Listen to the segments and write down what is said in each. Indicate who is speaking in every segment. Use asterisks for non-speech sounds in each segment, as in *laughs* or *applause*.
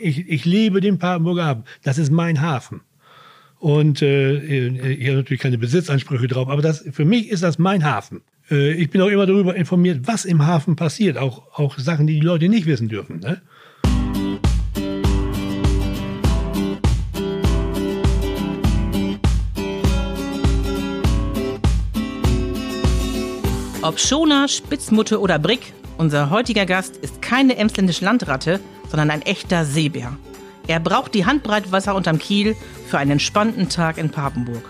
Speaker 1: Ich, ich liebe den Papenburger Hafen. Das ist mein Hafen. Und äh, ich habe natürlich keine Besitzansprüche drauf, aber das, für mich ist das mein Hafen. Äh, ich bin auch immer darüber informiert, was im Hafen passiert, auch, auch Sachen, die die Leute nicht wissen dürfen. Ne?
Speaker 2: Ob Schoner, Spitzmutte oder Brick, unser heutiger Gast ist keine emsländische Landratte, sondern ein echter Seebär. Er braucht die Handbreit Wasser unterm Kiel für einen entspannten Tag in Papenburg.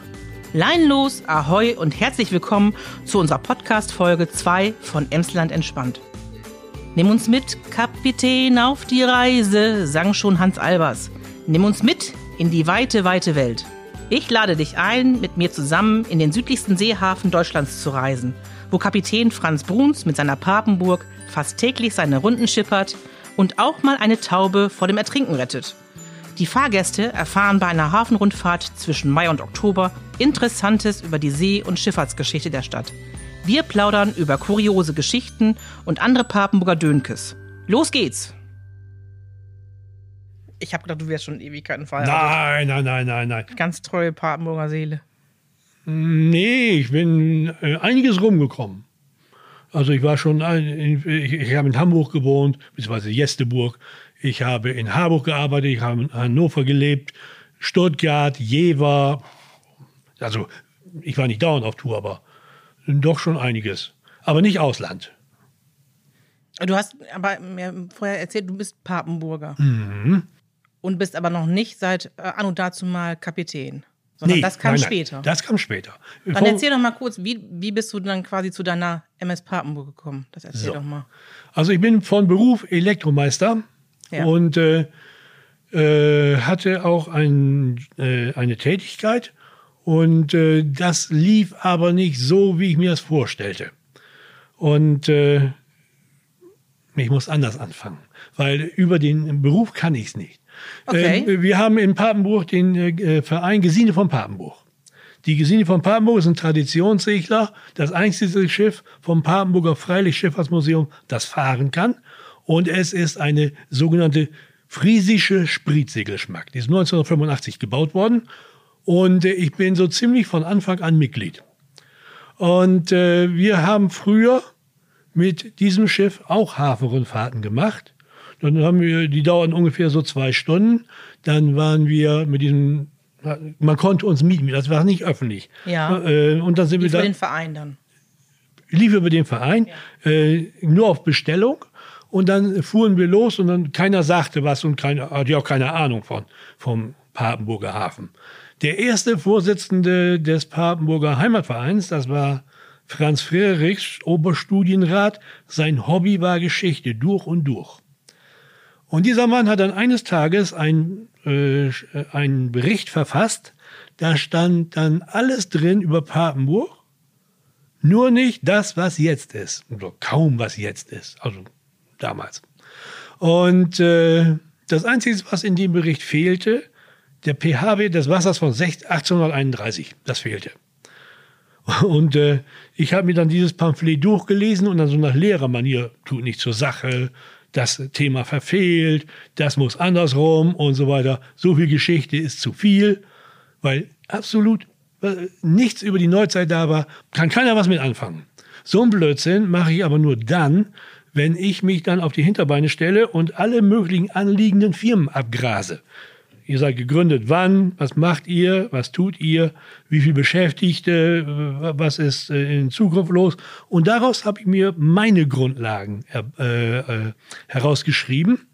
Speaker 2: Leinlos, Ahoi und herzlich willkommen zu unserer Podcast-Folge 2 von Emsland entspannt. Nimm uns mit, Kapitän, auf die Reise, sang schon Hans Albers. Nimm uns mit in die weite, weite Welt. Ich lade dich ein, mit mir zusammen in den südlichsten Seehafen Deutschlands zu reisen, wo Kapitän Franz Bruns mit seiner Papenburg fast täglich seine Runden schippert und auch mal eine Taube vor dem Ertrinken rettet. Die Fahrgäste erfahren bei einer Hafenrundfahrt zwischen Mai und Oktober Interessantes über die See- und Schifffahrtsgeschichte der Stadt. Wir plaudern über kuriose Geschichten und andere Papenburger Dönkes. Los geht's! Ich habe gedacht, du wärst schon Ewigkeiten
Speaker 1: verheiratet. Nein, nein, nein, nein, nein.
Speaker 2: Ganz treue Papenburger Seele.
Speaker 1: Nee, ich bin äh, einiges rumgekommen. Also ich war schon, in, ich, ich habe in Hamburg gewohnt, beziehungsweise Jesteburg. Ich habe in Harburg gearbeitet, ich habe in Hannover gelebt, Stuttgart, Jever. Also ich war nicht dauernd auf Tour, aber doch schon einiges. Aber nicht Ausland.
Speaker 2: Du hast aber mir vorher erzählt, du bist Papenburger. Mhm. Und bist aber noch nicht seit äh, anno dazu mal Kapitän. Sondern nee, das kam nein, nein, später.
Speaker 1: Das kam später.
Speaker 2: Dann erzähl doch mal kurz, wie, wie bist du dann quasi zu deiner MS Papenburg gekommen? Das erzähl so. doch mal.
Speaker 1: Also ich bin von Beruf Elektromeister ja. und äh, äh, hatte auch ein, äh, eine Tätigkeit und äh, das lief aber nicht so, wie ich mir das vorstellte. Und äh, ich muss anders anfangen, weil über den Beruf kann ich es nicht. Okay. Äh, wir haben in Papenburg den äh, Verein Gesine von Papenburg. Die Gesine von Papenburg ist ein Traditionssegler, das einzige Schiff vom Papenburger Freilichtsschifffahrtsmuseum, das fahren kann. Und es ist eine sogenannte friesische Sprietsegelschmack. Die ist 1985 gebaut worden. Und äh, ich bin so ziemlich von Anfang an Mitglied. Und äh, wir haben früher mit diesem Schiff auch Hafenrundfahrten gemacht. Dann haben wir, die dauern ungefähr so zwei Stunden. Dann waren wir mit diesem, man konnte uns mieten, das war nicht öffentlich.
Speaker 2: Ja.
Speaker 1: Äh, und dann sind lief wir da.
Speaker 2: Über den Verein dann.
Speaker 1: Lief über den Verein, ja. äh, nur auf Bestellung. Und dann fuhren wir los und dann keiner sagte was und keiner hatte auch keine Ahnung von, vom Papenburger Hafen. Der erste Vorsitzende des Papenburger Heimatvereins, das war Franz Frerichs, Oberstudienrat. Sein Hobby war Geschichte durch und durch. Und dieser Mann hat dann eines Tages ein, äh, einen Bericht verfasst, da stand dann alles drin über Papenburg, nur nicht das, was jetzt ist. Oder kaum was jetzt ist, also damals. Und äh, das Einzige, was in dem Bericht fehlte, der pH-Wert des Wassers von 1831, das fehlte. Und äh, ich habe mir dann dieses Pamphlet durchgelesen und dann so nach Lehrermanier, tut nicht zur Sache, das Thema verfehlt, das muss andersrum und so weiter. So viel Geschichte ist zu viel, weil absolut äh, nichts über die Neuzeit da war, kann keiner was mit anfangen. So ein Blödsinn mache ich aber nur dann, wenn ich mich dann auf die Hinterbeine stelle und alle möglichen anliegenden Firmen abgrase. Ihr seid gegründet, wann, was macht ihr, was tut ihr, wie viel Beschäftigte, was ist äh, in Zukunft los. Und daraus habe ich mir meine Grundlagen äh, äh, herausgeschrieben.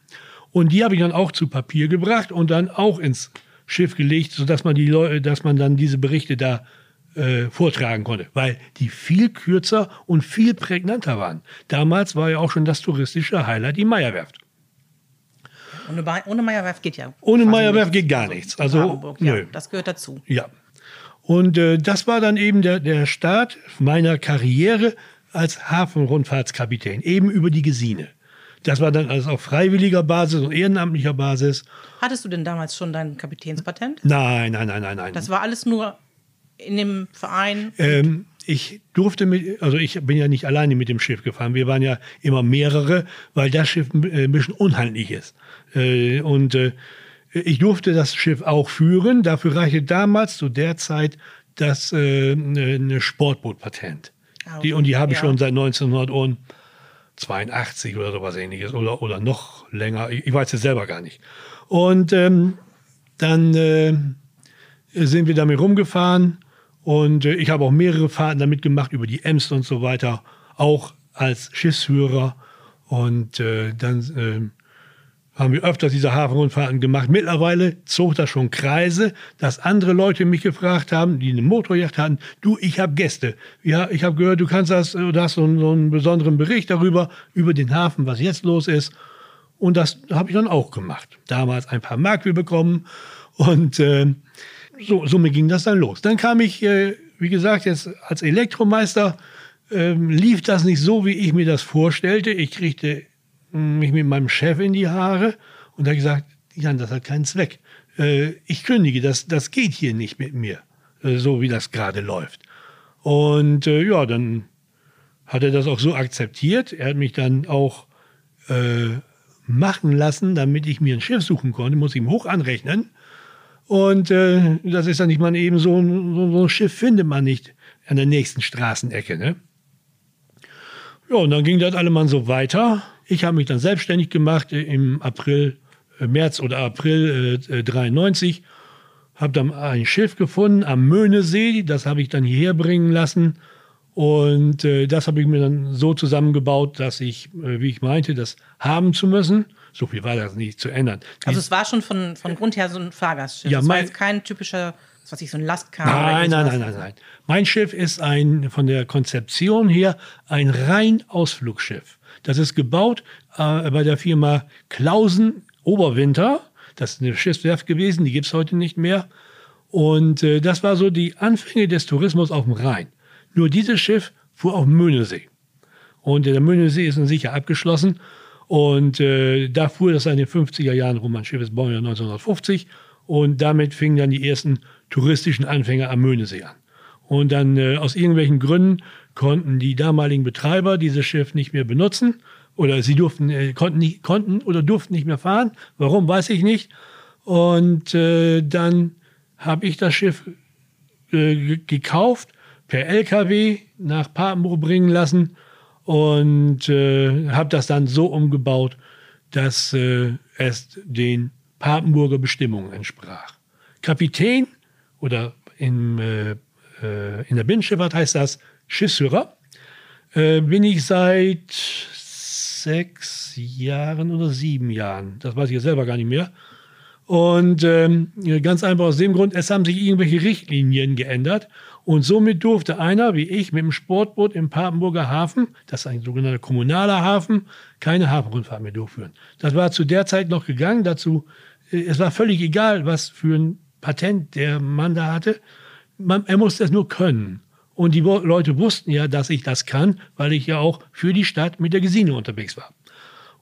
Speaker 1: Und die habe ich dann auch zu Papier gebracht und dann auch ins Schiff gelegt, sodass man die Leute, dass man dann diese Berichte da äh, vortragen konnte, weil die viel kürzer und viel prägnanter waren. Damals war ja auch schon das touristische Highlight die Meierwerft.
Speaker 2: Ohne, ohne Meyerwerf geht ja.
Speaker 1: Ohne Meyerwerf geht gar nichts. Also,
Speaker 2: Hamburg, ja, das gehört dazu.
Speaker 1: Ja. Und äh, das war dann eben der, der Start meiner Karriere als Hafenrundfahrtskapitän, eben über die Gesine. Das war dann alles auf freiwilliger Basis und ehrenamtlicher Basis.
Speaker 2: Hattest du denn damals schon dein Kapitänspatent?
Speaker 1: Nein, nein, nein, nein, nein.
Speaker 2: Das war alles nur in dem Verein?
Speaker 1: Ähm, ich durfte mit, also ich bin ja nicht alleine mit dem Schiff gefahren. Wir waren ja immer mehrere, weil das Schiff ein bisschen unhandlich ist. Äh, und äh, ich durfte das Schiff auch führen. Dafür reichte damals zu der Zeit das äh, eine Sportbootpatent.
Speaker 2: Ah,
Speaker 1: Die, und die habe ich
Speaker 2: ja.
Speaker 1: schon seit 1982 oder sowas ähnliches oder, oder noch länger. Ich, ich weiß es selber gar nicht. Und ähm, dann äh, sind wir damit rumgefahren und äh, ich habe auch mehrere Fahrten damit gemacht über die Ems und so weiter, auch als Schiffsführer. Und äh, dann äh, haben wir öfters diese Hafenrundfahrten gemacht. Mittlerweile zog das schon Kreise, dass andere Leute mich gefragt haben, die eine Motorjacht hatten, du, ich habe Gäste. Ja, ich habe gehört, du kannst das, du hast so einen, so einen besonderen Bericht darüber, über den Hafen, was jetzt los ist. Und das habe ich dann auch gemacht. Damals ein paar Mark wir bekommen und äh, so, somit ging das dann los. Dann kam ich, äh, wie gesagt, jetzt als Elektromeister, ähm, lief das nicht so, wie ich mir das vorstellte. Ich kriegte mich mit meinem Chef in die Haare und hat gesagt, Jan, das hat keinen Zweck. Äh, ich kündige, das, das geht hier nicht mit mir, äh, so wie das gerade läuft. Und äh, ja, dann hat er das auch so akzeptiert. Er hat mich dann auch äh, machen lassen, damit ich mir ein Schiff suchen konnte, muss ihm hoch anrechnen. Und äh, das ist dann nicht mal eben so ein, so, so ein Schiff findet man nicht an der nächsten Straßenecke. Ne? Ja, und dann ging das allemal so weiter. Ich habe mich dann selbstständig gemacht äh, im April, äh, März oder April äh, 93. Habe dann ein Schiff gefunden am Möhnesee. Das habe ich dann hierher bringen lassen. Und äh, das habe ich mir dann so zusammengebaut, dass ich, äh, wie ich meinte, das haben zu müssen. So viel war das nicht zu ändern.
Speaker 2: Also es war schon von, von Grund her so ein Fahrgastschiff.
Speaker 1: Ja,
Speaker 2: es war
Speaker 1: mein-
Speaker 2: jetzt kein typischer, was weiß ich, so ein Lastkahn. oder
Speaker 1: Nein, nein, nein, nein, nein. Mein Schiff ist ein, von der Konzeption her, ein rein Ausflugsschiff. Das ist gebaut äh, bei der Firma Klausen Oberwinter. Das ist eine Schiffswerft gewesen, die gibt's heute nicht mehr. Und äh, das war so die Anfänge des Tourismus auf dem Rhein. Nur dieses Schiff fuhr auf Möhnesee. Und der Möhnesee ist nun sicher abgeschlossen. Und äh, da fuhr das in den 50er Jahren rum. Mein Schiff ist Baujahr 1950. Und damit fingen dann die ersten touristischen Anfänger am Möhnesee an. Und dann äh, aus irgendwelchen Gründen konnten die damaligen Betreiber dieses Schiff nicht mehr benutzen. Oder sie durften, äh, konnten, nicht, konnten oder durften nicht mehr fahren. Warum, weiß ich nicht. Und äh, dann habe ich das Schiff äh, ge- gekauft, per LKW nach Papenburg bringen lassen und äh, habe das dann so umgebaut, dass äh, es den Papenburger Bestimmungen entsprach. Kapitän oder in, äh, äh, in der Binnenschifffahrt heißt das Schiffsführer, äh, bin ich seit sechs Jahren oder sieben Jahren, das weiß ich jetzt selber gar nicht mehr. Und ähm, ganz einfach aus dem Grund, es haben sich irgendwelche Richtlinien geändert. Und somit durfte einer, wie ich, mit dem Sportboot im Papenburger Hafen, das ist ein sogenannter kommunaler Hafen, keine Hafenrundfahrt mehr durchführen. Das war zu der Zeit noch gegangen. Dazu, äh, es war völlig egal, was für ein Patent der Mann da hatte. Man, er musste es nur können. Und die Leute wussten ja, dass ich das kann, weil ich ja auch für die Stadt mit der Gesine unterwegs war.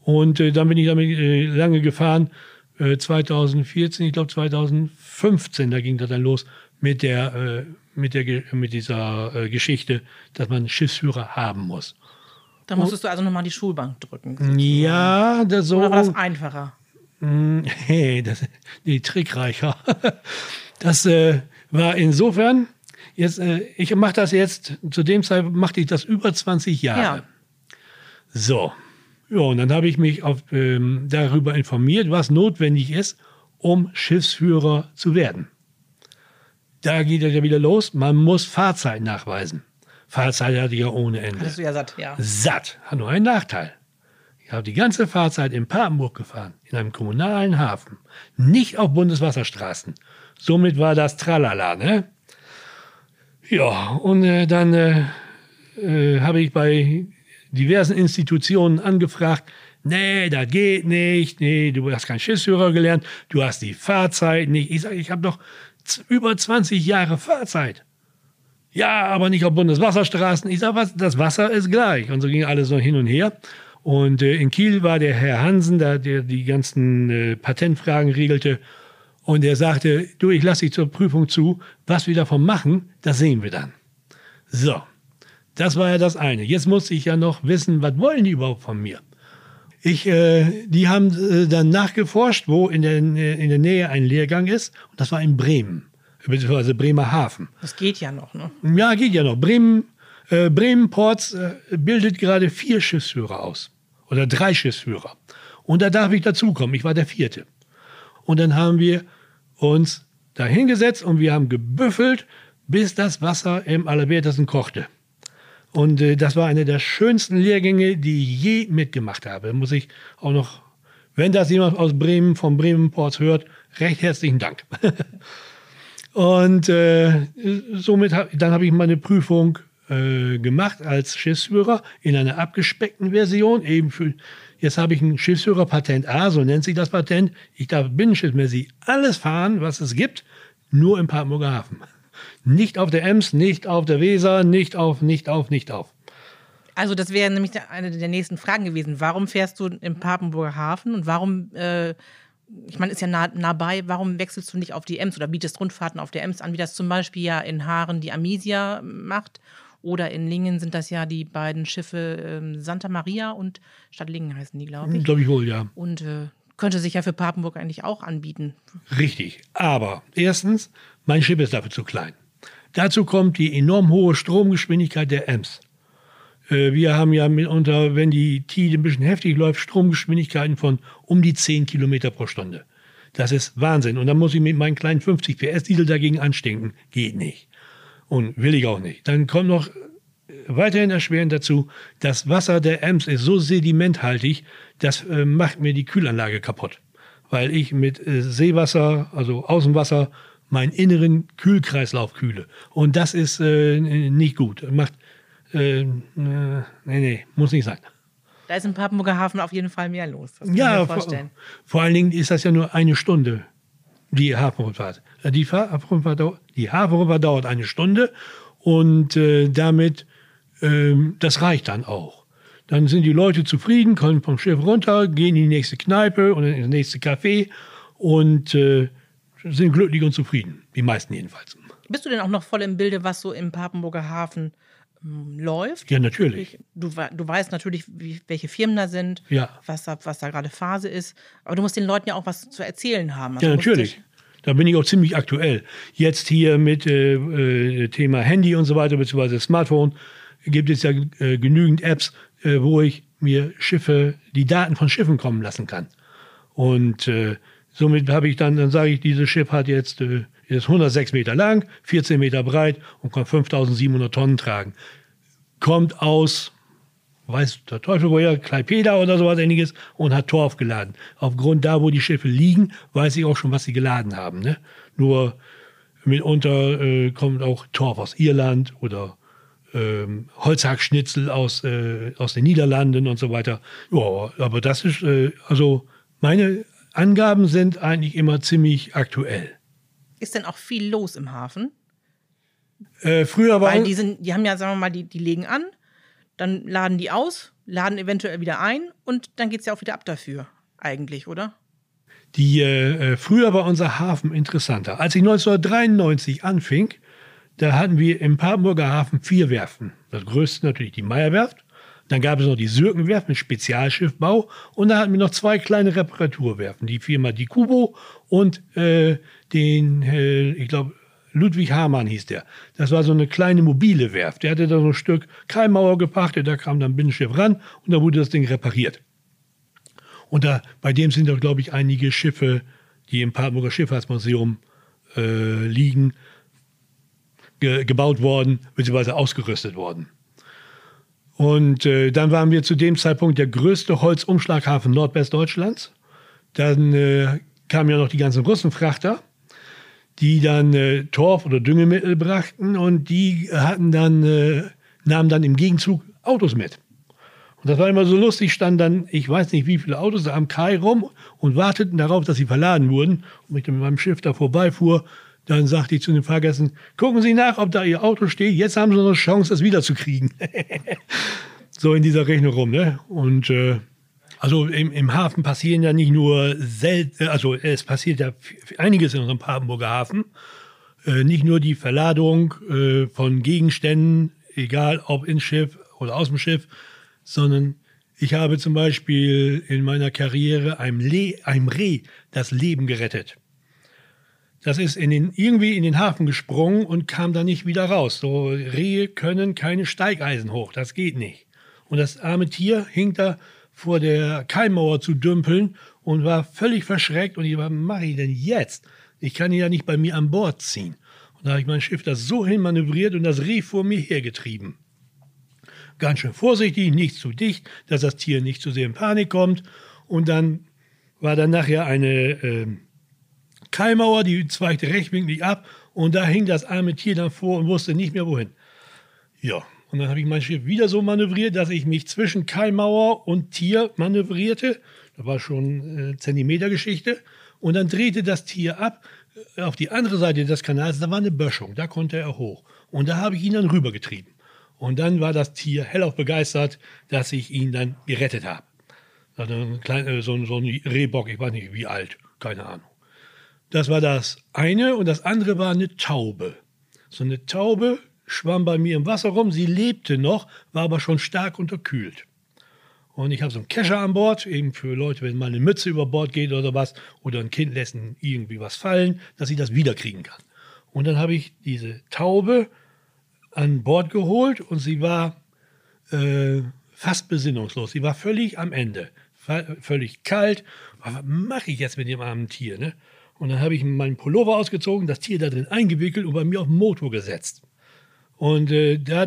Speaker 1: Und äh, dann bin ich damit äh, lange gefahren. Äh, 2014, ich glaube 2015, da ging das dann los mit der äh, mit der mit dieser äh, Geschichte, dass man Schiffsführer haben muss.
Speaker 2: Da musstest du also nochmal die Schulbank drücken.
Speaker 1: Ja, das so.
Speaker 2: Oder war das einfacher? *laughs*
Speaker 1: Hey, das, die trickreicher. *laughs* Das äh, war insofern, jetzt, äh, ich mache das jetzt, zu dem Zeitpunkt machte ich das über 20 Jahre.
Speaker 2: Ja.
Speaker 1: So. Ja, und dann habe ich mich auf, ähm, darüber informiert, was notwendig ist, um Schiffsführer zu werden. Da geht es ja wieder los, man muss Fahrzeit nachweisen. Fahrzeit hatte ich ja ohne Ende
Speaker 2: Hattest du ja satt, ja.
Speaker 1: satt. Hat nur einen Nachteil. Ich habe die ganze Fahrzeit in Papenburg gefahren, in einem kommunalen Hafen, nicht auf Bundeswasserstraßen. Somit war das Tralala, ne? Ja, und äh, dann äh, äh, habe ich bei diversen Institutionen angefragt, nee, das geht nicht, nee, du hast keinen Schiffsführer gelernt, du hast die Fahrzeit nicht. Ich sage, ich habe doch über 20 Jahre Fahrzeit. Ja, aber nicht auf Bundeswasserstraßen. Ich sage, was, das Wasser ist gleich. Und so ging alles so hin und her. Und äh, in Kiel war der Herr Hansen, der, der die ganzen äh, Patentfragen regelte. Und er sagte, du, ich lasse dich zur Prüfung zu. Was wir davon machen, das sehen wir dann. So, das war ja das eine. Jetzt musste ich ja noch wissen, was wollen die überhaupt von mir? Ich, äh, die haben äh, dann nachgeforscht, wo in der, in der Nähe ein Lehrgang ist. Und das war in Bremen, beziehungsweise Bremerhaven.
Speaker 2: Das geht ja noch, ne?
Speaker 1: Ja, geht ja noch. Bremen, äh, Bremen Ports äh, bildet gerade vier Schiffsführer aus. Oder drei Schiffsführer. Und da darf ich dazukommen. Ich war der vierte. Und dann haben wir uns da hingesetzt und wir haben gebüffelt, bis das Wasser im Allerwertesten kochte. Und äh, das war eine der schönsten Lehrgänge, die ich je mitgemacht habe. Muss ich auch noch, wenn das jemand aus Bremen, vom Bremen Ports hört, recht herzlichen Dank. *laughs* und äh, somit hab, dann habe ich meine Prüfung äh, gemacht als Schiffsführer in einer abgespeckten Version. Eben für, jetzt habe ich ein Schiffsführer-Patent A, so nennt sich das Patent. Ich darf binnenschiffsmäßig alles fahren, was es gibt, nur im Papenburger Hafen. Nicht auf der Ems, nicht auf der Weser, nicht auf, nicht auf, nicht auf.
Speaker 2: Also das wäre nämlich eine der nächsten Fragen gewesen. Warum fährst du im Papenburger Hafen und warum, äh, ich meine, ist ja nah, nah bei, warum wechselst du nicht auf die Ems oder bietest Rundfahrten auf der Ems an, wie das zum Beispiel ja in Haaren die Amisia macht oder in Lingen sind das ja die beiden Schiffe äh, Santa Maria und Stadt Lingen heißen die, glaube ich.
Speaker 1: Glaube ich wohl, ja.
Speaker 2: Und äh, könnte sich ja für Papenburg eigentlich auch anbieten.
Speaker 1: Richtig. Aber erstens, mein Schiff ist dafür zu klein. Dazu kommt die enorm hohe Stromgeschwindigkeit der Ems. Äh, wir haben ja mitunter, wenn die Tide ein bisschen heftig läuft, Stromgeschwindigkeiten von um die 10 Kilometer pro Stunde. Das ist Wahnsinn. Und dann muss ich mit meinen kleinen 50 PS Diesel dagegen anstinken. Geht nicht. Und will ich auch nicht. Dann kommt noch weiterhin erschwerend dazu, das Wasser der Ems ist so sedimenthaltig, das äh, macht mir die Kühlanlage kaputt. Weil ich mit äh, Seewasser, also Außenwasser, meinen inneren Kühlkreislauf kühle. Und das ist äh, nicht gut. Macht, äh, äh, nee, nee, muss nicht sein.
Speaker 2: Da ist im Papenburger Hafen auf jeden Fall mehr los.
Speaker 1: Das kann ja, vor, vor, allen Dingen ist das ja nur eine Stunde, die Hafenrundfahrt. Äh, die, Hafenrundfahrt dauert, die Hafenrundfahrt dauert eine Stunde und äh, damit, äh, das reicht dann auch. Dann sind die Leute zufrieden, kommen vom Schiff runter, gehen in die nächste Kneipe oder in das nächste Café und äh, sind glücklich und zufrieden. Die meisten jedenfalls.
Speaker 2: Bist du denn auch noch voll im Bilde, was so im Papenburger Hafen ähm, läuft?
Speaker 1: Ja, natürlich.
Speaker 2: Du, du weißt natürlich, wie, welche Firmen da sind,
Speaker 1: ja.
Speaker 2: was, da, was da gerade Phase ist. Aber du musst den Leuten ja auch was zu erzählen haben.
Speaker 1: Also ja, natürlich. Da bin ich auch ziemlich aktuell. Jetzt hier mit äh, äh, Thema Handy und so weiter, beziehungsweise Smartphone, gibt es ja äh, genügend Apps, äh, wo ich mir Schiffe, die Daten von Schiffen kommen lassen kann. Und äh, Somit habe ich dann, dann sage ich, dieses Schiff hat jetzt, äh, ist 106 Meter lang, 14 Meter breit und kann 5700 Tonnen tragen. Kommt aus, weiß der Teufel woher, Klaipeda oder sowas ähnliches und hat Torf geladen. Aufgrund da, wo die Schiffe liegen, weiß ich auch schon, was sie geladen haben. Ne? Nur mitunter äh, kommt auch Torf aus Irland oder ähm, Holzhackschnitzel aus, äh, aus den Niederlanden und so weiter. Ja, aber das ist, äh, also meine Angaben sind eigentlich immer ziemlich aktuell.
Speaker 2: Ist denn auch viel los im Hafen?
Speaker 1: Äh, früher war.
Speaker 2: Weil die, sind, die haben ja, sagen wir mal, die, die legen an, dann laden die aus, laden eventuell wieder ein und dann geht es ja auch wieder ab dafür, eigentlich, oder?
Speaker 1: Die, äh, äh, früher war unser Hafen interessanter. Als ich 1993 anfing, da hatten wir im Papenburger Hafen vier Werften. Das größte natürlich die Meierwerft, dann gab es noch die Sürkenwerft mit Spezialschiffbau und da hatten wir noch zwei kleine Reparaturwerfen. Die Firma Di Cubo und äh, den, äh, ich glaube, Ludwig Hamann hieß der. Das war so eine kleine mobile Werft. Der hatte da so ein Stück Keimauer gepachtet, da kam dann ein Binnenschiff ran und da wurde das Ding repariert. Und da, bei dem sind doch, glaube ich, einige Schiffe, die im Papenburger Schifffahrtsmuseum äh, liegen, ge gebaut worden, beziehungsweise ausgerüstet worden. Und äh, dann waren wir zu dem Zeitpunkt der größte Holzumschlaghafen Nordwestdeutschlands. Dann äh, kamen ja noch die ganzen Russenfrachter, die dann äh, Torf oder Düngemittel brachten und die hatten dann, äh, nahmen dann im Gegenzug Autos mit. Und das war immer so lustig, standen dann, ich weiß nicht wie viele Autos am Kai rum und warteten darauf, dass sie verladen wurden. Und ich dann mit meinem Schiff da vorbeifuhr, dann sagte ich zu den Fahrgästen, gucken Sie nach, ob da Ihr Auto steht. Jetzt haben Sie noch eine Chance, das wiederzukriegen. *laughs* so in dieser Rechnung rum. Ne? Und äh, also im, im, Hafen passieren ja nicht nur selten, also es passiert ja einiges in unserem Papenburger Hafen. Äh, nicht nur die Verladung äh, von Gegenständen, egal ob ins Schiff oder aus dem Schiff, sondern Ich habe zum Beispiel in meiner Karriere einem, Le einem Reh das Leben gerettet. Das ist in den, irgendwie in den Hafen gesprungen und kam da nicht wieder raus. So Rehe können keine Steigeisen hoch, das geht nicht. Und das arme Tier hing da vor der Keimmauer zu dümpeln und war völlig verschreckt. Und ich war, was mache ich denn jetzt? Ich kann ihn ja nicht bei mir an Bord ziehen. Und da habe ich mein Schiff das so hinmanövriert und das Reh vor mir hergetrieben. Ganz schön vorsichtig, nicht zu dicht, dass das Tier nicht zu sehr in Panik kommt. Und dann war dann nachher eine äh, Keimauer, die zweigte rechtwinklig ab und da hing das arme Tier dann vor und wusste nicht mehr wohin. Ja, und dann habe ich mein Schiff wieder so manövriert, dass ich mich zwischen Keimauer und Tier manövrierte. Das war schon äh, Zentimetergeschichte. Und dann drehte das Tier ab äh, auf die andere Seite des Kanals. Da war eine Böschung, da konnte er hoch. Und da habe ich ihn dann rübergetrieben. Und dann war das Tier hellauf begeistert, dass ich ihn dann gerettet habe. Also ein äh, so, so ein Rehbock, ich weiß nicht wie alt, keine Ahnung. Das war das eine und das andere war eine Taube. So eine Taube schwamm bei mir im Wasser rum, sie lebte noch, war aber schon stark unterkühlt. Und ich habe so einen Kescher an Bord, eben für Leute, wenn mal eine Mütze über Bord geht oder was, oder ein Kind lässt irgendwie was fallen, dass ich das wiederkriegen kann. Und dann habe ich diese Taube an Bord geholt und sie war äh, fast besinnungslos. Sie war völlig am Ende, völlig kalt. Was mache ich jetzt mit dem armen Tier? Ne? Und dann habe ich meinen Pullover ausgezogen, das Tier da drin eingewickelt und bei mir auf den Motor gesetzt. Und äh, da,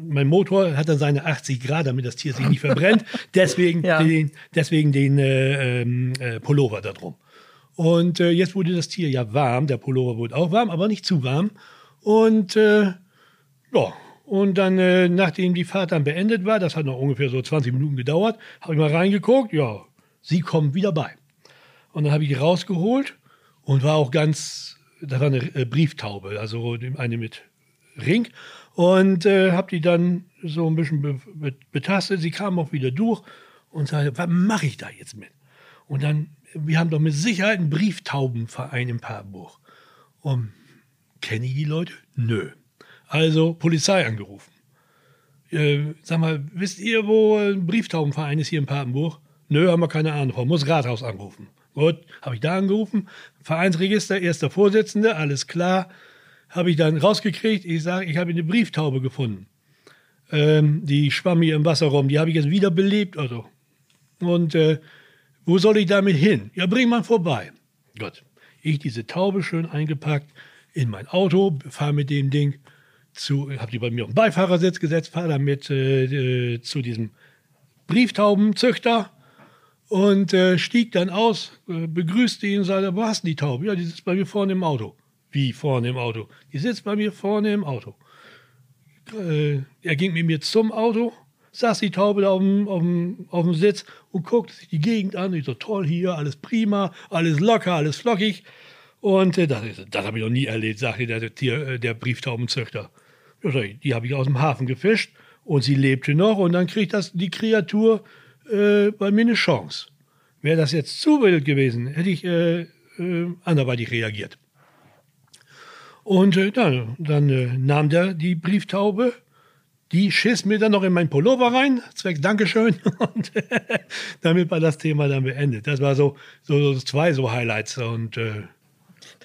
Speaker 1: mein Motor hat dann seine 80 Grad, damit das Tier sich nicht verbrennt. *laughs* deswegen ja. den, deswegen den äh, ähm, äh, Pullover da drum. Und äh, jetzt wurde das Tier ja warm. Der Pullover wurde auch warm, aber nicht zu warm. Und äh, ja, und dann, äh, nachdem die Fahrt dann beendet war, das hat noch ungefähr so 20 Minuten gedauert, habe ich mal reingeguckt. Ja, sie kommen wieder bei. Und dann habe ich rausgeholt und war auch ganz, da war eine äh, Brieftaube, also eine mit Ring und äh, habe die dann so ein bisschen be be betastet. Sie kam auch wieder durch und sagte, was mache ich da jetzt mit? Und dann, wir haben doch mit Sicherheit einen Brieftaubenverein im Paarbuch. Und kenne ich die Leute? Nö. Also Polizei angerufen. Äh, sag mal, wisst ihr, wo ein Brieftaubenverein ist hier in Papenburg? Nö, haben wir keine Ahnung. Muss Rathaus anrufen. Gut, habe ich da angerufen. Vereinsregister, erster Vorsitzende, alles klar. Habe ich dann rausgekriegt. Ich sage, ich habe eine Brieftaube gefunden. Ähm, die schwamm hier im Wasser rum. Die habe ich jetzt wieder belebt. Also. Und äh, wo soll ich damit hin? Ja, bring mal vorbei. Gut. Ich diese Taube schön eingepackt in mein Auto, fahre mit dem Ding zu, habe die bei mir auf den Beifahrersitz gesetzt, fahre damit äh, äh, zu diesem Brieftaubenzüchter und äh, stieg dann aus, äh, begrüßte ihn und sagte, wo hast du die Taube? Ja, die sitzt bei mir vorne im Auto. Wie vorne im Auto? Die sitzt bei mir vorne im Auto. Äh, er ging mit mir zum Auto, saß die Taube da auf dem, Sitz und guckte sich die Gegend an. Ich so, toll hier, alles prima, alles locker, alles flockig. Und äh, das, das habe ich noch nie erlebt, sagte der, der, äh, der Brieftaubenzüchter. Die habe ich aus dem Hafen gefischt und sie lebte noch und dann kriegt das die Kreatur äh, bei mir eine Chance. Wäre das jetzt zu wild gewesen, hätte ich äh, äh, anderweitig reagiert. Und äh, dann, dann äh, nahm der die Brieftaube, die schiss mir dann noch in mein Pullover rein, zwecks Dankeschön. *laughs* Und *laughs* damit war das Thema dann beendet. Das war so, so, so zwei so Highlights. Und
Speaker 2: das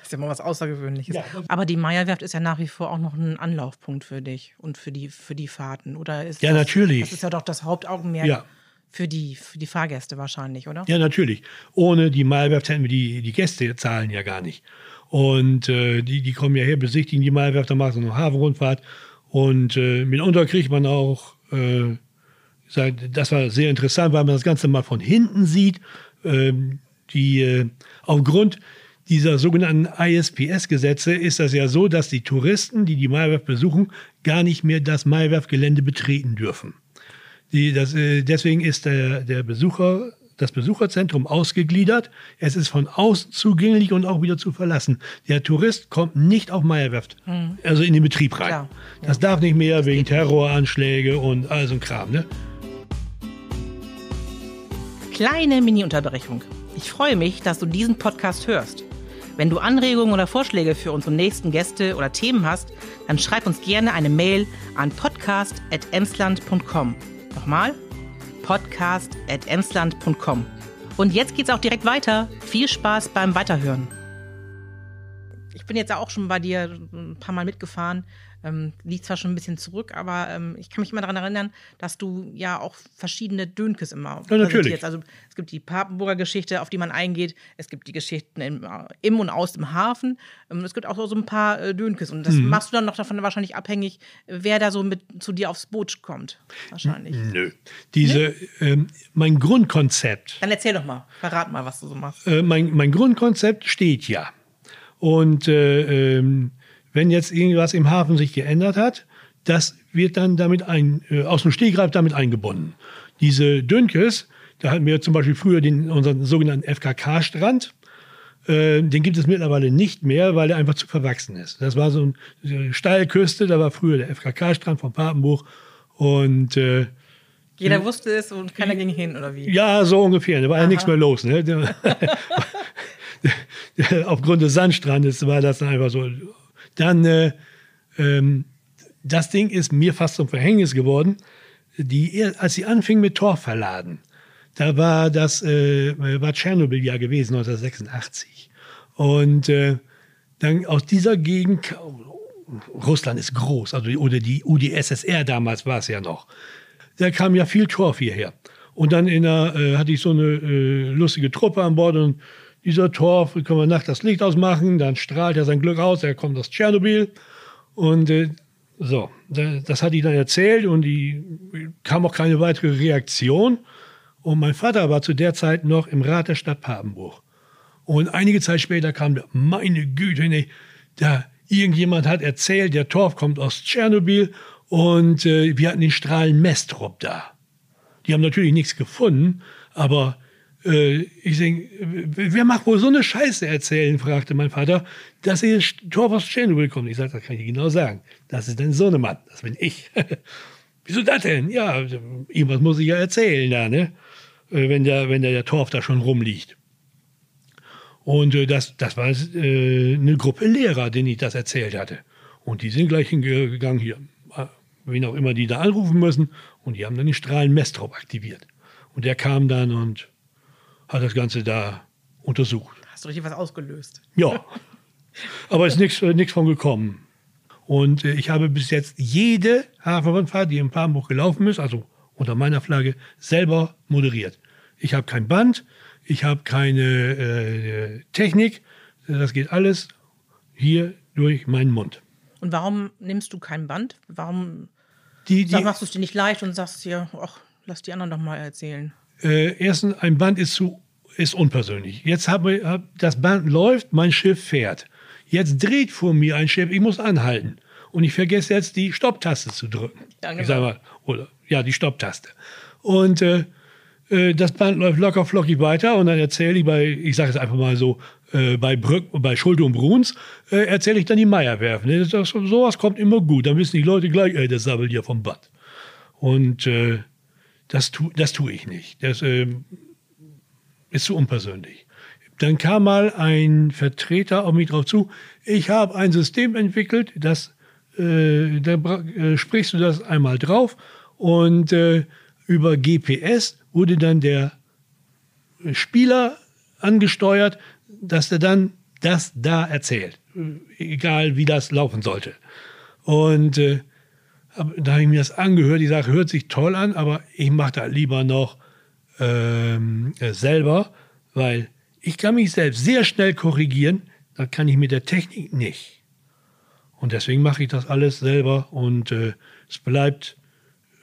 Speaker 2: ist ja mal was Außergewöhnliches. Ja. Aber die Meierwerft ist ja nach wie vor auch noch ein Anlaufpunkt für dich und für die, für die Fahrten, oder? Ist
Speaker 1: ja,
Speaker 2: das,
Speaker 1: natürlich.
Speaker 2: Das ist ja doch das Hauptaugenmerk. Ja für die, für die Fahrgäste wahrscheinlich, oder?
Speaker 1: Ja, natürlich. Ohne die Malwerft hätten wir die, die Gästezahlen ja gar nicht. Und äh, die, die kommen ja her, besichtigen die Malwerft, dann machen sie noch Hafenrundfahrt. Und äh, mitunter kriegt man auch, äh, das war sehr interessant, weil man das Ganze mal von hinten sieht. Ähm, die, äh, aufgrund dieser sogenannten ISPS-Gesetze ist das ja so, dass die Touristen, die die Malwerft besuchen, gar nicht mehr das Malwerftgelände betreten dürfen. Die, das, äh, deswegen ist der, der Besucher, das Besucherzentrum ausgegliedert. Es ist von außen zugänglich und auch wieder zu verlassen. Der Tourist kommt nicht auf Meierwerft, mhm. also in den Betrieb rein. Klar, ja. Das darf nicht mehr wegen Terroranschläge und all so ein Kram. Ne?
Speaker 2: Kleine Mini-Unterbrechung. Ich freue mich, dass du diesen Podcast hörst. Wenn du Anregungen oder Vorschläge für unsere nächsten Gäste oder Themen hast, dann schreib uns gerne eine Mail an podcast.emsland.com. Nochmal, podcast.emsland.com. Und jetzt geht's auch direkt weiter. Viel Spaß beim Weiterhören. Ich bin jetzt auch schon bei dir ein paar Mal mitgefahren. Ähm, liegt zwar schon ein bisschen zurück, aber ähm, ich kann mich immer daran erinnern, dass du ja auch verschiedene Dönkes immer
Speaker 1: ja, natürlich.
Speaker 2: Also es gibt die Papenburger Geschichte, auf die man eingeht. Es gibt die Geschichten im, äh, im und aus dem Hafen. Ähm, es gibt auch so ein paar äh, Dönkes. Und das mhm. machst du dann noch davon wahrscheinlich abhängig, wer da so mit zu dir aufs Boot kommt. Wahrscheinlich.
Speaker 1: Nö. Diese, nee? ähm, mein Grundkonzept.
Speaker 2: Dann erzähl doch mal, verrat mal, was du so machst.
Speaker 1: Äh, mein, mein Grundkonzept steht ja. Und äh, ähm, wenn jetzt irgendwas im Hafen sich geändert hat, das wird dann damit ein, äh, aus dem Stegreif damit eingebunden. Diese Dünkes, da hatten wir zum Beispiel früher den, unseren sogenannten FKK-Strand. Äh, den gibt es mittlerweile nicht mehr, weil der einfach zu verwachsen ist. Das war so eine Steilküste, da war früher der FKK-Strand von Papenburg. Und äh,
Speaker 2: jeder wusste es und keiner ging hin, oder wie?
Speaker 1: Ja, so ungefähr. Da war Aha. ja nichts mehr los. Ne? *laughs* Aufgrund des Sandstrandes war das dann einfach so dann, äh, ähm, das Ding ist mir fast zum Verhängnis geworden. Die, als sie anfing mit Torverladen, da war das, äh, war Tschernobyl ja gewesen, 1986. Und äh, dann aus dieser Gegend, Russland ist groß, also oder die UdSSR damals war es ja noch, da kam ja viel Torf hierher. Und dann der, äh, hatte ich so eine äh, lustige Truppe an Bord und dieser Torf, können wir nachts das Licht ausmachen, dann strahlt er sein Glück aus, er kommt aus Tschernobyl. Und äh, so, das hat die dann erzählt und die kam auch keine weitere Reaktion. Und mein Vater war zu der Zeit noch im Rat der Stadt Papenburg. Und einige Zeit später kam der, meine Güte, nee, da irgendjemand hat erzählt, der Torf kommt aus Tschernobyl und äh, wir hatten den Strahlen Mestrop da. Die haben natürlich nichts gefunden, aber ich denke, wer macht wohl so eine Scheiße erzählen, fragte mein Vater, dass ihr Tor aus Tschernobyl kommt. Ich sagte, das kann ich genau sagen. Das ist dein Sohnemann, das bin ich. *laughs* Wieso das denn? Ja, irgendwas muss ich ja erzählen da, ne? Äh, wenn der, wenn der, der Torf da schon rumliegt. Und äh, das, das war äh, eine Gruppe Lehrer, denen ich das erzählt hatte. Und die sind gleich hingegangen hier, äh, wen auch immer die da anrufen müssen. Und die haben dann den Strahlen Mestrop aktiviert. Und der kam dann und hat das Ganze da untersucht.
Speaker 2: Hast du richtig was ausgelöst?
Speaker 1: Ja. Aber es ist nichts von gekommen. Und äh, ich habe bis jetzt jede Hafenrundfahrt, die in Papenburg gelaufen ist, also unter meiner Flagge, selber moderiert. Ich habe kein Band, ich habe keine äh, Technik. Das geht alles hier durch meinen Mund.
Speaker 2: Und warum nimmst du kein Band? Warum die, die, machst du es dir nicht leicht und sagst dir, ach, lass die anderen doch mal erzählen?
Speaker 1: Äh, erstens, ein Band ist zu ist unpersönlich. Jetzt habe hab, das Band läuft, mein Schiff fährt. Jetzt dreht vor mir ein Schiff, ich muss anhalten. Und ich vergesse jetzt die Stopptaste zu drücken. Ja, genau. Ich sag mal, oder ja, die Stopptaste. Und äh, äh, das Band läuft locker flockig weiter und dann erzähle ich bei, ich sage es einfach mal so, äh, bei Brück, bei Schulte und Bruns, äh, erzähle ich dann die Meierwerfen. Das, das, sowas kommt immer gut. Dann wissen die Leute gleich, ey, das sabbelt ja vom Band. Und äh, das, tu, das tue ich nicht. Das äh, ist zu unpersönlich. Dann kam mal ein Vertreter auf mich drauf zu. Ich habe ein System entwickelt, das, äh, da äh, sprichst du das einmal drauf und äh, über GPS wurde dann der Spieler angesteuert, dass er dann das da erzählt, egal wie das laufen sollte. Und äh, da habe ich mir das angehört. Die Sache hört sich toll an, aber ich mache das lieber noch ähm, äh, selber, weil ich kann mich selbst sehr schnell korrigieren. Das kann ich mit der Technik nicht. Und deswegen mache ich das alles selber und äh, es bleibt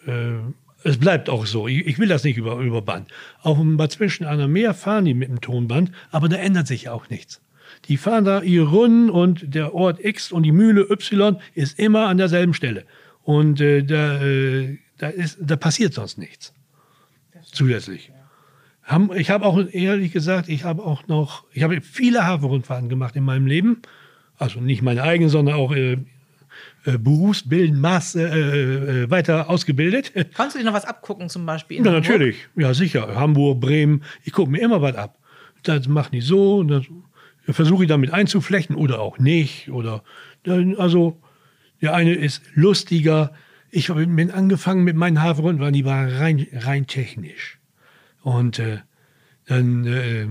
Speaker 1: äh, es bleibt auch so. Ich, ich, will das nicht über, über Band. Dem Bad Zwischen einer Meer fahren die mit dem Tonband, aber da ändert sich auch nichts. Die fahren da ihre Runden und der Ort X und die Mühle Y ist immer an derselben Stelle. Und äh, da, äh, da, ist, da passiert sonst nichts zusätzlich. Haben, ich habe auch ehrlich gesagt, ich habe auch noch, ich habe viele Hafenrundfahrten gemacht in meinem Leben. Also nicht meine eigenen, sondern auch äh, äh, Berufsbilden, Maß, äh, äh, weiter ausgebildet.
Speaker 2: Kannst du dir noch was abgucken, zum Beispiel?
Speaker 1: ja, Hamburg? natürlich. Ja, sicher. Hamburg, Bremen. Ich gucke mir immer was ab. Das machen die so. Das versuche ich damit einzuflechten oder auch nicht. Oder, also, der eine ist lustiger. Ich bin angefangen mit meinen Hafenrunden, weil die waren rein, rein technisch. Und äh, dann, äh,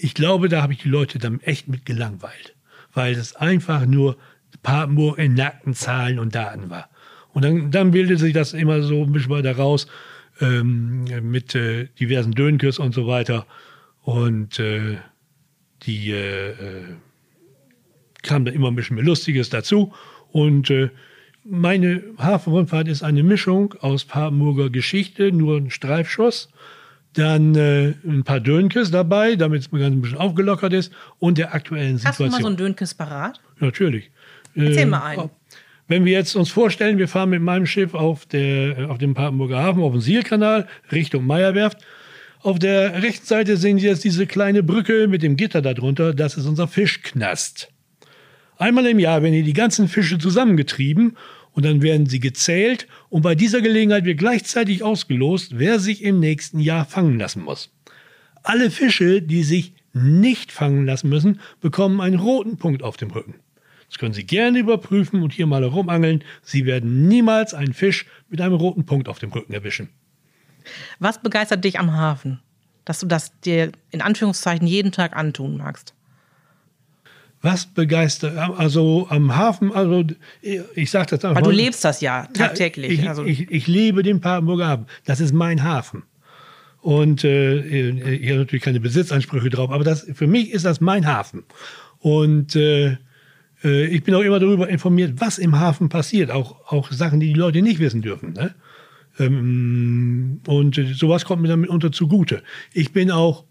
Speaker 1: ich glaube, da habe ich die Leute dann echt mit gelangweilt, weil es einfach nur Papenburg in nackten Zahlen und Daten war. Und dann, dann bildete sich das immer so ein bisschen weiter raus ähm, mit äh, diversen Dönkes und so weiter. Und äh, die äh, äh, kam da immer ein bisschen mehr Lustiges dazu. Und äh, meine Hafenrundfahrt ist eine Mischung aus Papenburger Geschichte, nur ein Streifschuss, dann äh, ein paar Dönkes dabei, damit es ein bisschen aufgelockert ist und der aktuellen Situation.
Speaker 2: Hast du mal so ein Dönkes parat?
Speaker 1: Natürlich.
Speaker 2: Erzähl äh, mal einen.
Speaker 1: Wenn wir jetzt uns vorstellen, wir fahren mit meinem Schiff auf, der, auf dem Papenburger Hafen, auf dem Sielkanal, Richtung Meierwerft. Auf der rechten Seite sehen Sie jetzt diese kleine Brücke mit dem Gitter darunter. Das ist unser Fischknast. Einmal im Jahr werden hier die ganzen Fische zusammengetrieben und dann werden sie gezählt und bei dieser Gelegenheit wird gleichzeitig ausgelost, wer sich im nächsten Jahr fangen lassen muss. Alle Fische, die sich nicht fangen lassen müssen, bekommen einen roten Punkt auf dem Rücken. Das können Sie gerne überprüfen und hier mal herumangeln. Sie werden niemals einen Fisch mit einem roten Punkt auf dem Rücken erwischen.
Speaker 2: Was begeistert dich am Hafen, dass du das dir in Anführungszeichen jeden Tag antun magst?
Speaker 1: Was begeistert, also am Hafen, also ich sage das
Speaker 2: einfach. Weil du lebst das ja tagtäglich.
Speaker 1: Ja, ich,
Speaker 2: also.
Speaker 1: ich, ich, lebe den Papenburger Hafen. Das ist mein Hafen. Und äh, ich habe natürlich keine Besitzansprüche drauf, aber das, für mich ist das mein Hafen. Und äh, äh, ich bin auch immer darüber informiert, was im Hafen passiert. Auch, auch Sachen, die die Leute nicht wissen dürfen. Ne? Ähm, und sowas kommt mir dann mitunter zugute. Ich bin auch,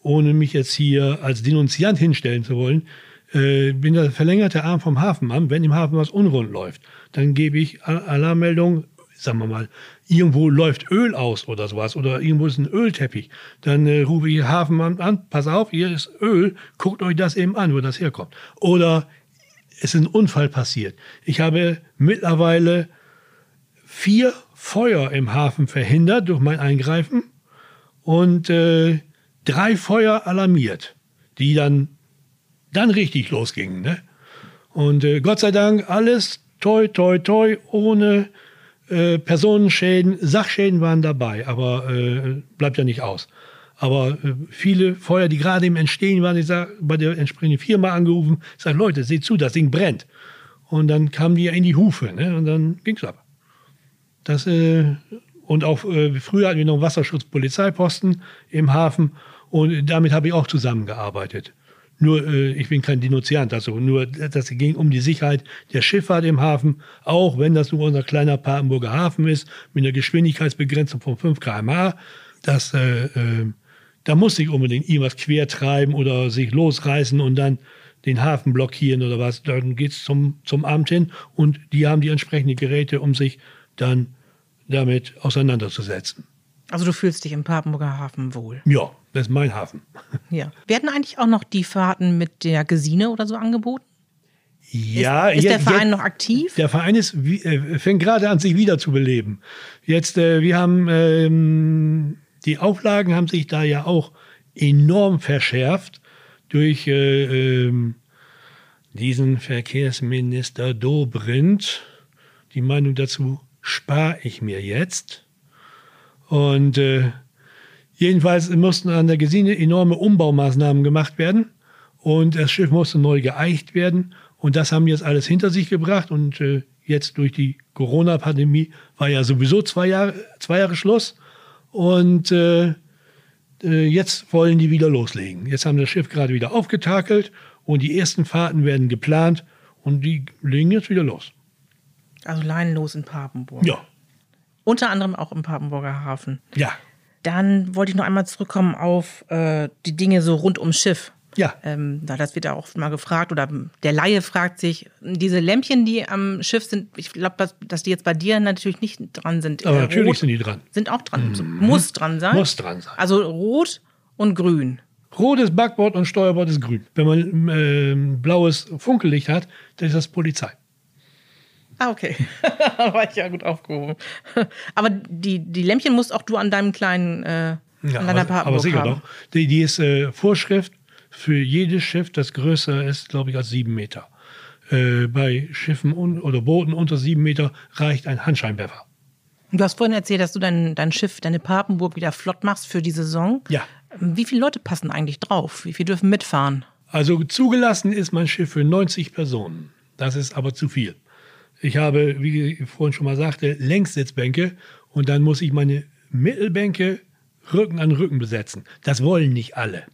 Speaker 1: ohne mich jetzt hier als Denunziant hinstellen zu wollen, äh, bin der verlängerte Arm vom Hafenamt. Wenn im Hafen was unrund läuft, dann gebe ich Alarmmeldung, sagen wir mal, irgendwo läuft Öl aus oder sowas oder irgendwo ist ein Ölteppich, dann äh, rufe ich Hafenamt an, pass auf, hier ist Öl, guckt euch das eben an, wo das herkommt. Oder es ist ein Unfall passiert. Ich habe mittlerweile vier Feuer im Hafen verhindert durch mein Eingreifen und äh, drei Feuer alarmiert, die dann, dann richtig losgingen. Ne? Und äh, Gott sei Dank alles toi, toi, toi, ohne äh, Personenschäden. Sachschäden waren dabei, aber äh, bleibt ja nicht aus. Aber äh, viele Feuer, die gerade im Entstehen waren, ich sage, bei der entsprechenden Firma angerufen, ich sage, Leute, seht zu, das Ding brennt. Und dann kamen die ja in die Hufe ne? und dann ging es ab. Das, äh, und auch äh, früher hatten wir noch einen Wasserschutzpolizeiposten im Hafen und damit habe ich auch zusammengearbeitet. Nur, äh, ich bin kein Denunziant, also nur, das ging um die Sicherheit der Schifffahrt im Hafen, auch wenn das nur unser kleiner Papenburger Hafen ist, mit einer Geschwindigkeitsbegrenzung von 5 km/h. Das äh, äh, da muss nicht unbedingt irgendwas quer treiben oder sich losreißen und dann den Hafen blockieren oder was. Dann geht es zum, zum Amt hin und die haben die entsprechenden Geräte, um sich dann damit auseinanderzusetzen.
Speaker 2: Also du fühlst dich im Papenburger Hafen wohl?
Speaker 1: Ja, das ist mein Hafen.
Speaker 2: Ja. Werden eigentlich auch noch die Fahrten mit der Gesine oder so angeboten?
Speaker 1: Ja,
Speaker 2: ist, ist der Verein jetzt, noch aktiv?
Speaker 1: Der Verein ist, äh, fängt gerade an, sich wieder zu beleben. Jetzt, äh, wir haben ähm, die Auflagen haben sich da ja auch enorm verschärft durch äh, äh, diesen Verkehrsminister Dobrindt. Die Meinung dazu spare ich mir jetzt. Und äh, jedenfalls mussten an der Gesine enorme Umbaumaßnahmen gemacht werden und das Schiff musste neu geeicht werden. Und das haben jetzt alles hinter sich gebracht und äh, jetzt durch die Corona-Pandemie war ja sowieso zwei Jahre, zwei Jahre Schluss. Und äh, äh, jetzt wollen die wieder loslegen. Jetzt haben das Schiff gerade wieder aufgetakelt und die ersten Fahrten werden geplant und die legen jetzt wieder los.
Speaker 2: Also leinenlos in Papenburg.
Speaker 1: Ja.
Speaker 2: Unter anderem auch im Papenburger Hafen.
Speaker 1: Ja.
Speaker 2: Dann wollte ich noch einmal zurückkommen auf äh, die Dinge so rund ums Schiff.
Speaker 1: Ja.
Speaker 2: Ähm, das wird ja auch mal gefragt oder der Laie fragt sich, diese Lämpchen, die am Schiff sind, ich glaube, dass, dass, die jetzt bei dir natürlich nicht dran sind.
Speaker 1: Aber äh, natürlich rot, sind die dran.
Speaker 2: Sind auch dran. Mhm. Muss dran sein.
Speaker 1: Muss dran sein.
Speaker 2: Also rot und grün.
Speaker 1: Rot ist Backbord und Steuerbord ist grün. Wenn man äh, blaues Funkellicht hat, dann ist das Polizei.
Speaker 2: Ah, okay. *laughs* da war ich ja gut aufgehoben. Aber die, die Lämpchen musst auch du an deinem kleinen, äh, ja, an deiner
Speaker 1: aber, aber sicher haben. doch. Die, die ist äh, Vorschrift für jedes Schiff, das größer ist, glaube ich, als sieben Meter. Äh, bei Schiffen un oder Booten unter sieben Meter reicht ein Handscheinwerfer.
Speaker 2: Du hast vorhin erzählt, dass du dein, dein Schiff, deine Papenburg wieder flott machst für die Saison.
Speaker 1: Ja.
Speaker 2: Wie viele Leute passen eigentlich drauf? Wie viele dürfen mitfahren?
Speaker 1: Also zugelassen ist mein Schiff für 90 Personen. Das ist aber zu viel. Ich habe, wie ich vorhin schon mal sagte, Längssitzbänke und dann muss ich meine Mittelbänke Rücken an Rücken besetzen. Das wollen nicht alle.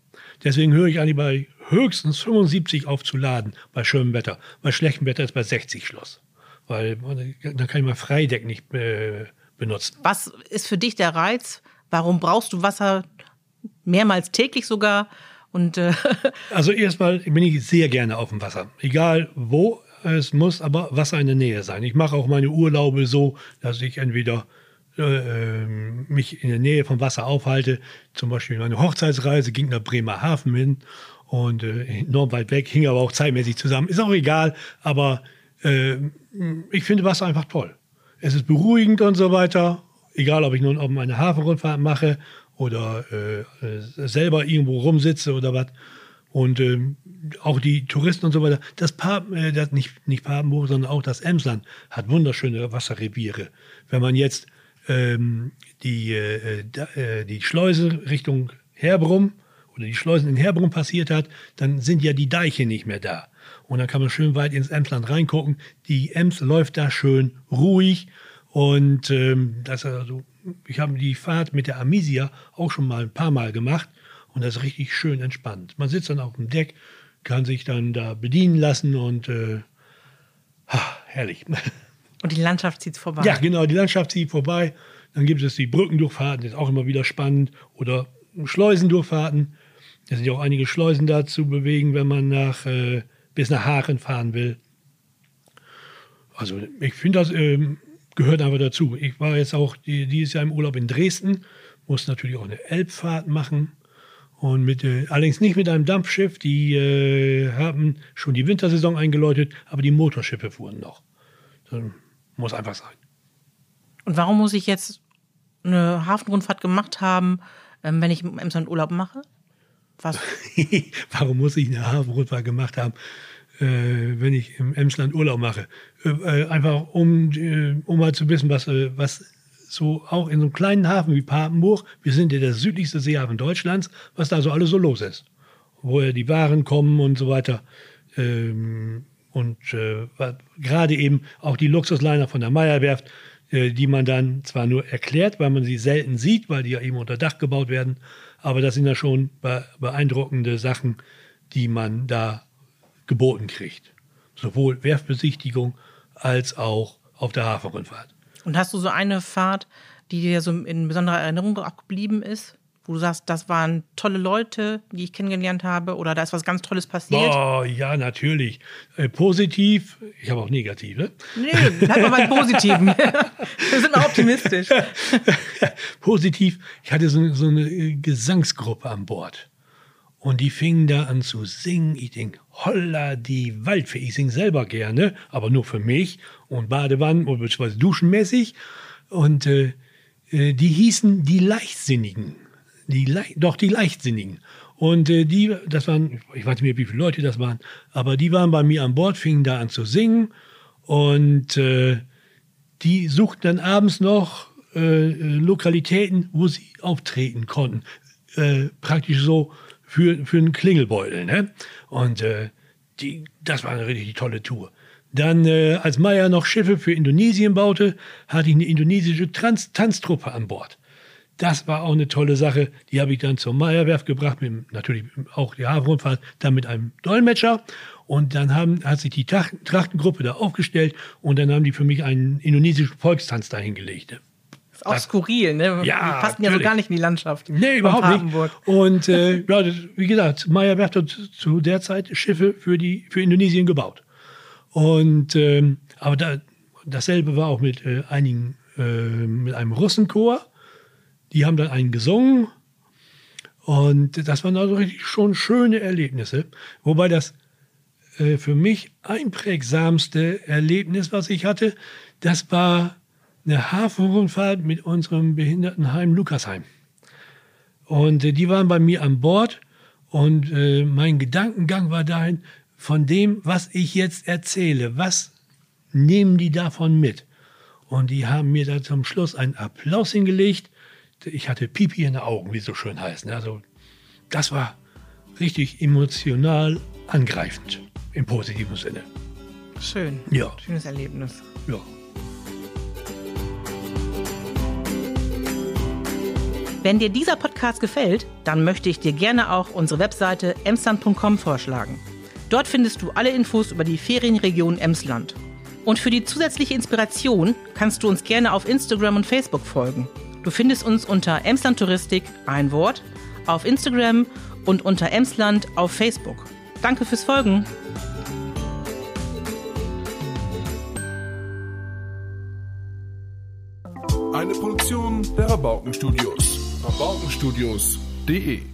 Speaker 1: Deswegen höre ich eigentlich bei höchstens 75 aufzuladen bei schönem Wetter. Bei schlechtem Wetter ist bei 60 Schluss. Weil dann kann ich mal Freideck nicht äh, benutzen.
Speaker 2: Was ist für dich der Reiz? Warum brauchst du Wasser mehrmals täglich sogar? Und, äh *laughs*
Speaker 1: also erstmal bin ich sehr gerne auf dem Wasser. Egal wo, es muss aber Wasser in der Nähe sein. Ich mache auch meine Urlaube so, dass ich entweder äh, mich in der Nähe vom Wasser aufhalte. Zum Beispiel meine Hochzeitsreise ging nach Bremerhaven hin und äh, enorm weit weg, hing aber auch zeitmäßig zusammen. Ist auch egal, aber äh, ich finde Wasser einfach toll. Es ist beruhigend und so weiter. Egal, ob ich nun auf meine Hafenrundfahrt mache oder äh, äh, selber irgendwo rumsitze oder was. Und äh, auch die Touristen und so weiter. Das, Papen, äh, das nicht, nicht Papenburg, sondern auch das Emsland hat wunderschöne Wasserreviere. Wenn man jetzt ähm, die, äh, äh, die Schleuse Richtung Herbrum oder die Schleusen in Herbrum passiert hat, dann sind ja die Deiche nicht mehr da. Und dann kann man schön weit ins Emsland reingucken. Die Ems läuft da schön ruhig. Und ähm, das also, ich habe die Fahrt mit der Amisia auch schon mal ein paar Mal gemacht. Und das ist richtig schön entspannt. Man sitzt dann auf dem Deck, kann sich dann da bedienen lassen und äh, ha, herrlich. *laughs*
Speaker 2: Und die Landschaft zieht vorbei.
Speaker 1: Ja, genau, die Landschaft zieht vorbei. Dann gibt es die Brückendurchfahrten, das ist auch immer wieder spannend. Oder Schleusendurchfahrten. Es sind ja auch einige Schleusen da zu bewegen, wenn man nach äh, bis nach Haaren fahren will. Also ich finde, das ähm, gehört einfach dazu. Ich war jetzt auch die, dieses Jahr im Urlaub in Dresden, musste natürlich auch eine Elbfahrt machen. Und mit, äh, allerdings nicht mit einem Dampfschiff, die äh, haben schon die Wintersaison eingeläutet, aber die Motorschiffe fuhren noch. Das muss einfach sein.
Speaker 2: Und warum muss ich jetzt eine Hafenrundfahrt gemacht haben, ähm, wenn ich im Emsland Urlaub mache?
Speaker 1: Was? *laughs* Warum muss ich eine Hafenrundfahrt gemacht haben, äh, wenn ich im Emsland Urlaub mache? Äh, äh einfach um, äh, um mal zu wissen, was, was so auch in so einem kleinen Hafen wie Papenburg, wir sind ja der südlichste Seehafen Deutschlands, was da so alles so los ist. Woher die Waren kommen und so weiter. Ähm, und äh, gerade eben auch die Luxusliner von der Meyerwerft, die man dann zwar nur erklärt, weil man sie selten sieht, weil die ja eben unter Dach gebaut werden, aber das sind ja schon beeindruckende Sachen, die man da geboten kriegt. Sowohl Werftbesichtigung als auch auf der Hafenrundfahrt.
Speaker 2: Und hast du so eine Fahrt, die dir so in besonderer Erinnerung geblieben ist? wo du sagst, das waren tolle Leute, die ich kennengelernt habe oder da ist was ganz Tolles passiert?
Speaker 1: Oh, ja, natürlich. Äh, positiv, ich habe auch negative.
Speaker 2: Nee, bleib mal bei Positiven. Wir sind mal optimistisch. *laughs*
Speaker 1: Positiv, ich hatte so, so, eine äh, Gesangsgruppe an Bord. Und die fingen da an zu singen. Ich denke, holla die Waldfee. Ich singe selber gerne, aber nur für mich und Badewannen bzw. duschenmäßig. Und äh, äh, die hießen die Leichtsinnigen die, doch die Leichtsinnigen. Und äh, die, das waren, ich weiß nicht mehr, wie viele Leute das waren, aber die waren bei mir an Bord, fingen da an zu singen und äh, die suchten dann abends noch äh, Lokalitäten, wo sie auftreten konnten. Äh, praktisch so für, für einen Klingelbeutel. Ne? Und äh, die, das war eine richtig tolle Tour. Dann, äh, als Meyer noch Schiffe für Indonesien baute, hatte ich eine indonesische Trans Tanztruppe an Bord. Das war auch eine tolle Sache. Die habe ich dann zur Meierwerft gebracht, mit, natürlich auch die Hafenrundfahrt, dann mit einem Dolmetscher. Und dann haben, hat sich die Trachtengruppe da aufgestellt und dann haben die für mich einen indonesischen Volkstanz dahingelegt.
Speaker 2: Ist auch das, skurril, ne?
Speaker 1: Ja,
Speaker 2: die passen ja so gar nicht in die Landschaft.
Speaker 1: Nee, überhaupt nicht. Und äh, *laughs* ja, das, wie gesagt, Meyerwerft hat zu der Zeit Schiffe für, die, für Indonesien gebaut. Und ähm, aber da, dasselbe war auch mit äh, einigen, äh, mit einem Russenchor die haben dann einen gesungen und das waren also richtig schon schöne Erlebnisse. Wobei das äh, für mich einprägsamste Erlebnis, was ich hatte, das war eine Hafenrundfahrt mit unserem Behindertenheim Lukasheim. Und äh, die waren bei mir an Bord und äh, mein Gedankengang war dahin, von dem, was ich jetzt erzähle. Was nehmen die davon mit? Und die haben mir da zum Schluss einen Applaus hingelegt. Ich hatte Pipi in den Augen, wie so schön heißt. Ne? Also, das war richtig emotional angreifend im positiven Sinne.
Speaker 2: Schön.
Speaker 1: Ja.
Speaker 2: Schönes Erlebnis.
Speaker 1: Ja.
Speaker 2: Wenn dir dieser Podcast gefällt, dann möchte ich dir gerne auch unsere Webseite emsland.com vorschlagen. Dort findest du alle Infos über die Ferienregion Emsland. Und für die zusätzliche Inspiration kannst du uns gerne auf Instagram und Facebook folgen. Du findest uns unter Emsland Touristik, ein Wort, auf Instagram und unter Emsland auf Facebook. Danke fürs Folgen.
Speaker 3: Eine Produktion der Rabaukenstudios. Rabaukenstudios.de